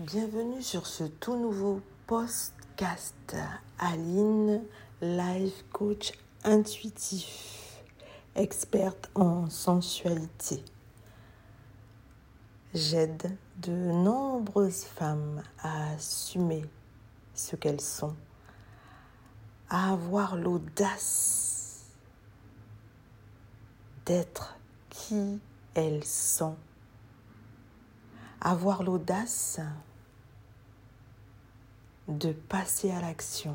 Bienvenue sur ce tout nouveau podcast Aline, life coach intuitif, experte en sensualité. J'aide de nombreuses femmes à assumer ce qu'elles sont, à avoir l'audace d'être qui elles sont, avoir l'audace de passer à l'action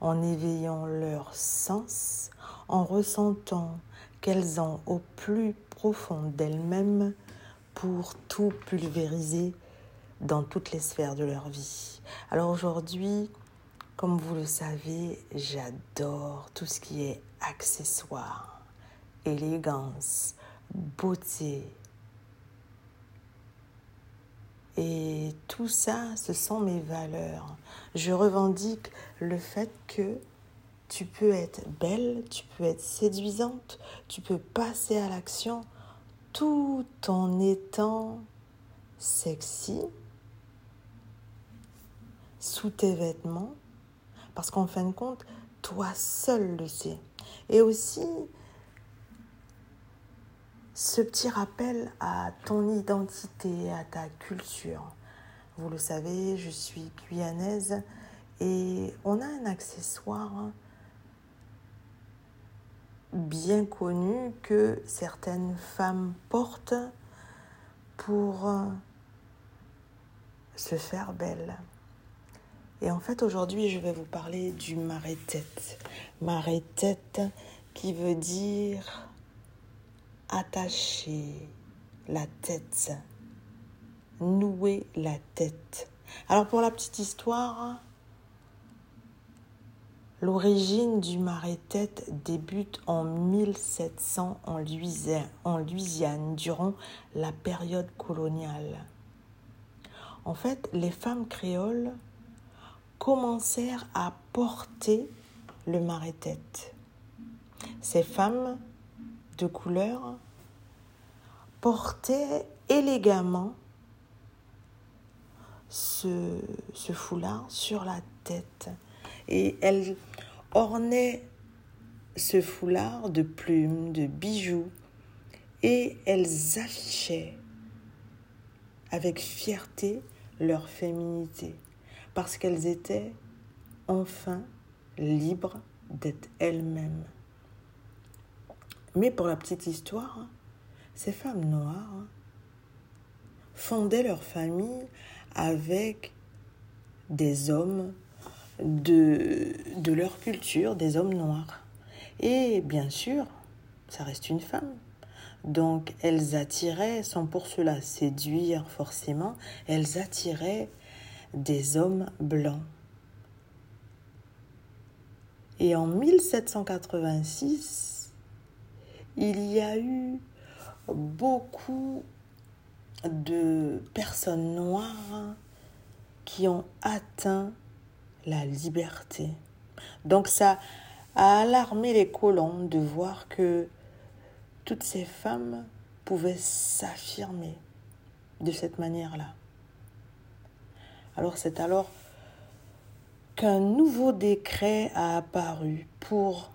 en éveillant leur sens, en ressentant qu'elles ont au plus profond d'elles-mêmes pour tout pulvériser dans toutes les sphères de leur vie. Alors aujourd'hui, comme vous le savez, j'adore tout ce qui est accessoires, élégance, beauté, et tout ça, ce sont mes valeurs. Je revendique le fait que tu peux être belle, tu peux être séduisante, tu peux passer à l'action tout en étant sexy sous tes vêtements, parce qu'en fin de compte, toi seul le sais. Et aussi, ce petit rappel à ton identité, à ta culture. Vous le savez, je suis guyanaise et on a un accessoire bien connu que certaines femmes portent pour se faire belle. Et en fait, aujourd'hui, je vais vous parler du marais-tête. Marais-tête qui veut dire attacher la tête, nouer la tête. Alors pour la petite histoire, l'origine du marais-tête débute en 1700 en Louisiane, durant la période coloniale. En fait, les femmes créoles commencèrent à porter le marais-tête. Ces femmes de couleur portait élégamment ce, ce, foulard sur la tête. Et elle ornait ce foulard de plumes, de bijoux, et elles affichaient avec fierté leur féminité, parce qu'elles étaient enfin libres d'être elles-mêmes. Mais pour la petite histoire, ces femmes noires fondaient leur famille avec des hommes de, de leur culture, des hommes noirs. Et bien sûr, ça reste une femme. Donc elles attiraient, sans pour cela séduire forcément, elles attiraient des hommes blancs. Et en 1786, il y a eu beaucoup de personnes noires qui ont atteint la liberté. Donc ça a alarmé les colons de voir que toutes ces femmes pouvaient s'affirmer de cette manière-là. Alors c'est alors qu'un nouveau décret a apparu pour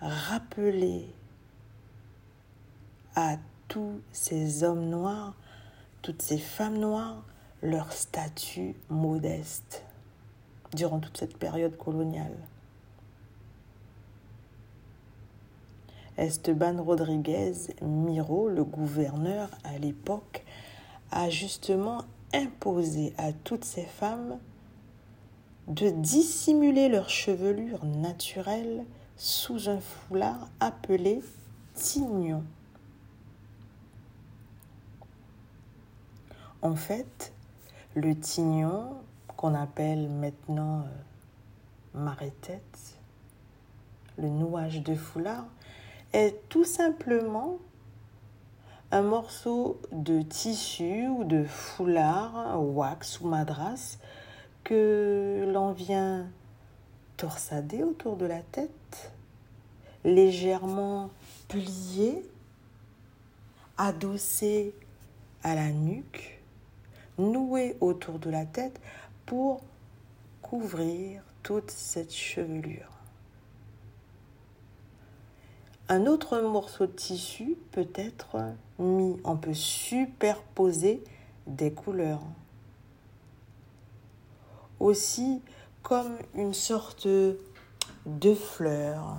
rappeler à tous ces hommes noirs, toutes ces femmes noires, leur statut modeste durant toute cette période coloniale. Esteban Rodriguez Miro, le gouverneur à l'époque, a justement imposé à toutes ces femmes de dissimuler leur chevelure naturelle sous un foulard appelé tignon. En fait, le tignon, qu'on appelle maintenant euh, marée-tête, le nouage de foulard, est tout simplement un morceau de tissu ou de foulard, wax ou madras, que l'on vient torsader autour de la tête, légèrement plié, adossé à la nuque, noué autour de la tête pour couvrir toute cette chevelure. Un autre morceau de tissu peut être mis, on peut superposer des couleurs. Aussi comme une sorte de fleurs.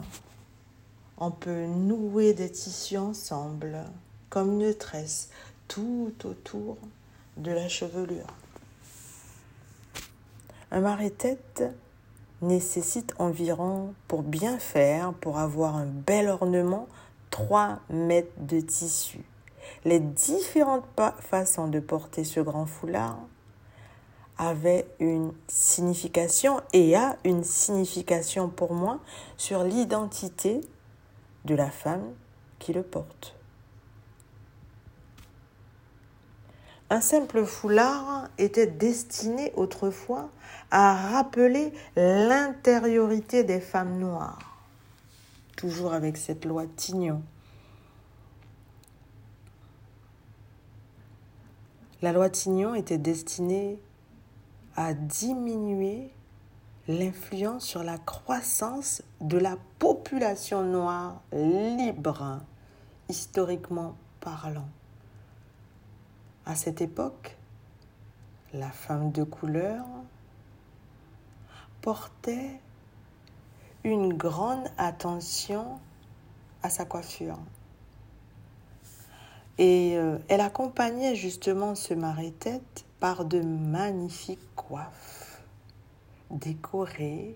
On peut nouer des tissus ensemble, comme une tresse, tout autour de la chevelure. Un marais-tête nécessite environ, pour bien faire, pour avoir un bel ornement, 3 mètres de tissu. Les différentes façons de porter ce grand foulard avaient une signification et a une signification pour moi sur l'identité de la femme qui le porte. Un simple foulard était destiné autrefois à rappeler l'intériorité des femmes noires, toujours avec cette loi Tignon. La loi Tignon était destinée à diminuer l'influence sur la croissance de la population noire libre, historiquement parlant. À cette époque, la femme de couleur portait une grande attention à sa coiffure. Et euh, elle accompagnait justement ce marée-tête par de magnifiques coiffes décorées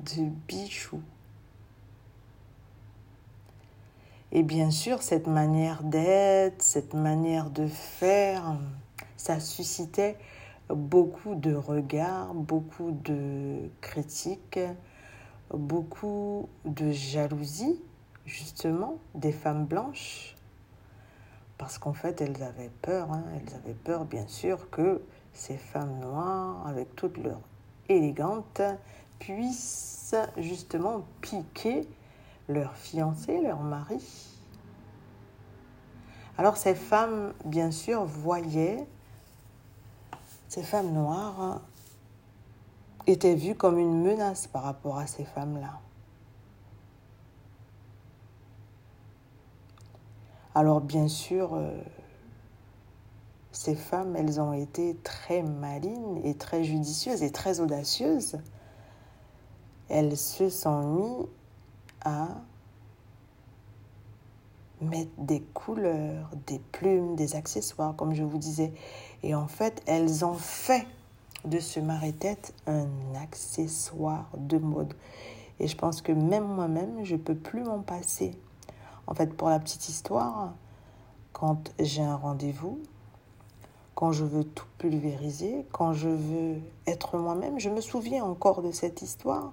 de bijoux. Et bien sûr, cette manière d'être, cette manière de faire, ça suscitait beaucoup de regards, beaucoup de critiques, beaucoup de jalousie, justement, des femmes blanches. Parce qu'en fait, elles avaient peur, hein. elles avaient peur, bien sûr, que ces femmes noires, avec toute leur élégante, puissent justement piquer leur fiancé, leur mari. Alors ces femmes, bien sûr, voyaient, ces femmes noires étaient vues comme une menace par rapport à ces femmes-là. Alors bien sûr, euh, ces femmes, elles ont été très malines et très judicieuses et très audacieuses. Elles se sont mises à mettre des couleurs, des plumes, des accessoires, comme je vous disais. Et en fait, elles ont fait de ce marais-tête un accessoire de mode. Et je pense que même moi-même, je peux plus m'en passer. En fait, pour la petite histoire, quand j'ai un rendez-vous, quand je veux tout pulvériser, quand je veux être moi-même, je me souviens encore de cette histoire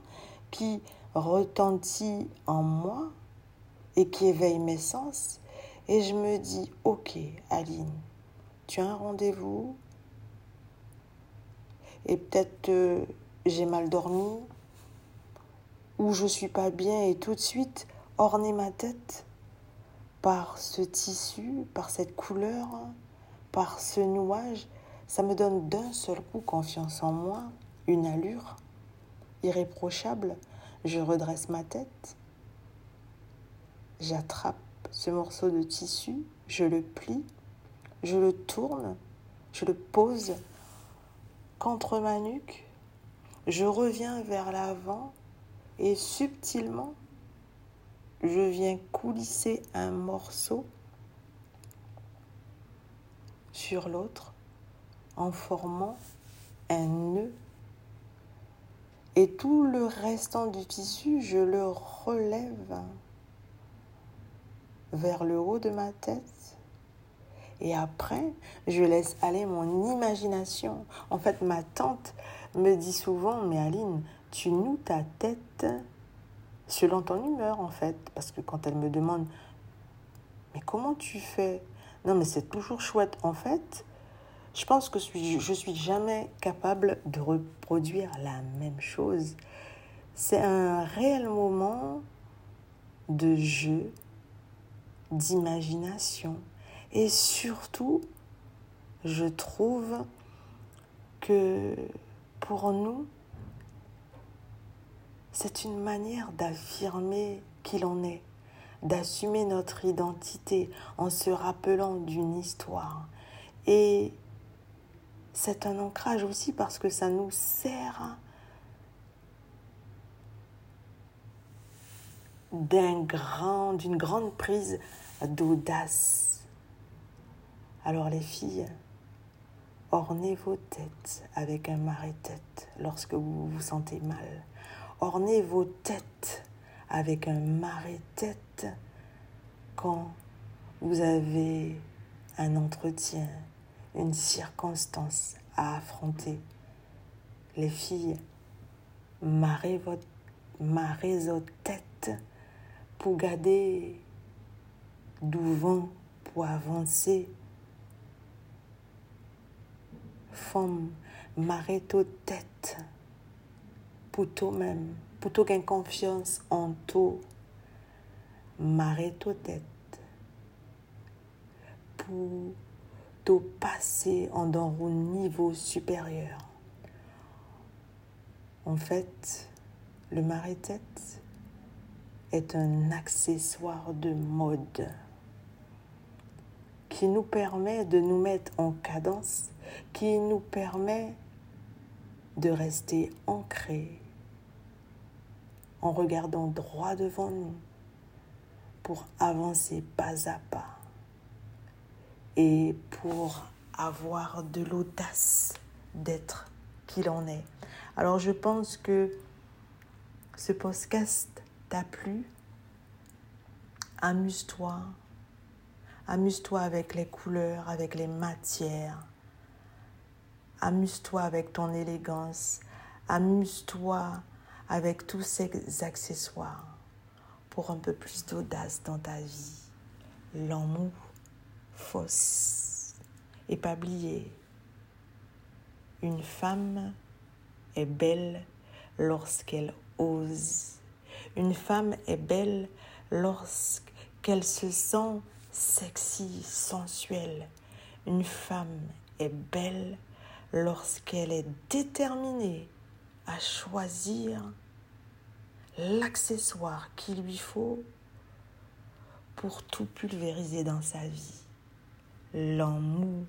qui retentit en moi et qui éveille mes sens. Et je me dis, ok, Aline, tu as un rendez-vous et peut-être j'ai mal dormi ou je suis pas bien et tout de suite orner ma tête par ce tissu, par cette couleur, par ce nouage, ça me donne d'un seul coup confiance en moi, une allure irréprochable. Je redresse ma tête. J'attrape ce morceau de tissu, je le plie, je le tourne, je le pose contre ma nuque, je reviens vers l'avant et subtilement, je viens coulisser un morceau sur l'autre en formant un nœud. Et tout le restant du tissu, je le relève vers le haut de ma tête. Et après, je laisse aller mon imagination. En fait, ma tante me dit souvent, mais Aline, tu noues ta tête selon ton humeur, en fait. Parce que quand elle me demande, mais comment tu fais? Non, mais c'est toujours chouette. En fait, je pense que je suis jamais capable de reproduire la même chose. C'est un réel moment de jeu, d'imagination. Et surtout, je trouve que pour nous, c'est une manière d'affirmer qui l'on est, d'assumer notre identité en se rappelant d'une histoire. Et c'est un ancrage aussi parce que ça nous sert d'un grand, d'une grande prise d'audace. Alors les filles, ornez vos têtes avec un marais-tête lorsque vous vous sentez mal. Ornez vos têtes avec un marais-tête quand vous avez un entretien, une circonstance à affronter. Les filles, marrez votre marrez votre tête pour garder du vent pour avancer. Femme, marrez ta tête pour toi-même, pour toi confiance en toi. Marrez ta tête pour te passer en dans un niveau supérieur. En fait, le marée-tête est un accessoire de mode qui nous permet de nous mettre en cadence, qui nous permet de rester ancrés en regardant droit devant nous pour avancer pas à pas et pour avoir de l'audace d'être qui l'on est. Alors je pense que ce podcast t'a plu. Amuse-toi. Amuse-toi avec les couleurs, avec les matières. Amuse-toi avec ton élégance. Amuse-toi avec tous ces accessoires pour un peu plus d'audace dans ta vie. L'amour fausse. Et pas oublier, une femme est belle lorsqu'elle ose. Une femme est belle lorsqu'elle se sent sexy, sensuelle. Une femme est belle lorsqu'elle est déterminée à choisir l'accessoire qu'il lui faut pour tout pulvériser dans sa vie. L'amour